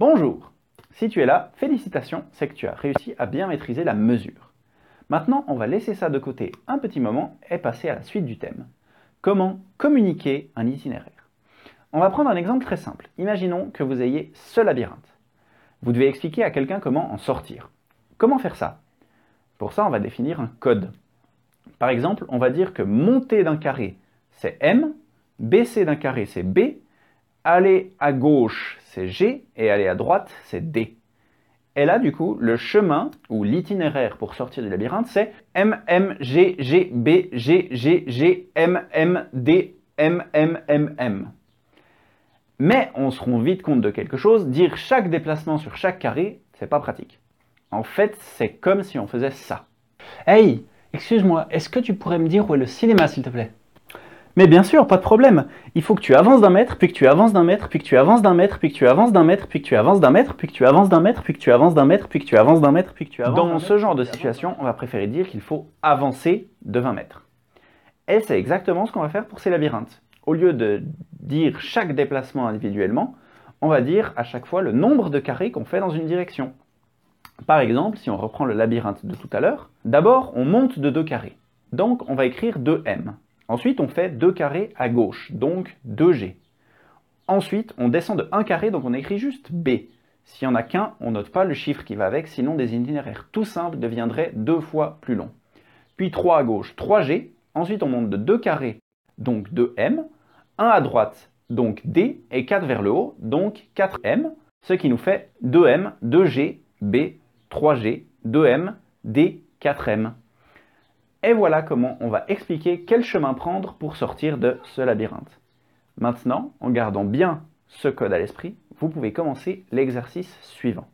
Bonjour Si tu es là, félicitations, c'est que tu as réussi à bien maîtriser la mesure. Maintenant, on va laisser ça de côté un petit moment et passer à la suite du thème. Comment communiquer un itinéraire? On va prendre un exemple très simple. Imaginons que vous ayez ce labyrinthe. Vous devez expliquer à quelqu'un comment en sortir. Comment faire ça? Pour ça, on va définir un code. Par exemple, on va dire que monter d'un carré, c'est M, baisser d'un carré, c'est B, aller à gauche, c'est G, et aller à droite, c'est D. Et là, du coup, le chemin, ou l'itinéraire pour sortir du labyrinthe, c'est M, M, G, G, B, G, G, G, M, M, D, M, M, M, M. Mais on se rend vite compte de quelque chose, dire chaque déplacement sur chaque carré, c'est pas pratique. En fait, c'est comme si on faisait ça. Hey, excuse-moi, est-ce que tu pourrais me dire où est le cinéma, s'il te plaît? Mais bien sûr, pas de problème. Il faut que tu avances d'un mètre, puis que tu avances d'un mètre, puis que tu avances d'un mètre, puis que tu avances d'un mètre, puis que tu avances d'un mètre, puis que tu avances d'un mètre, puis que tu avances d'un mètre, puis que tu avances d'un mètre, puis que tu avances. Dans ce genre de situation, on va préférer dire qu'il faut avancer de 20 mètres. Et c'est exactement ce qu'on va faire pour ces labyrinthes. Au lieu de dire chaque déplacement individuellement, on va dire à chaque fois le nombre de carrés qu'on fait dans une direction. Par exemple, si on reprend le labyrinthe de tout à l'heure, d'abord on monte de deux carrés. Donc on va écrire 2m. Ensuite, on fait 2 carrés à gauche, donc 2G. Ensuite, on descend de 1 carré, donc on écrit juste B. S'il n'y en a qu'un, on note pas le chiffre qui va avec, sinon des itinéraires tout simples deviendraient deux fois plus longs. Puis 3 à gauche, 3G. Ensuite, on monte de 2 carrés, donc 2M. 1 à droite, donc D. Et 4 vers le haut, donc 4M. Ce qui nous fait 2M, 2G, B, 3G, 2M, D, 4M. Et voilà comment on va expliquer quel chemin prendre pour sortir de ce labyrinthe. Maintenant, en gardant bien ce code à l'esprit, vous pouvez commencer l'exercice suivant.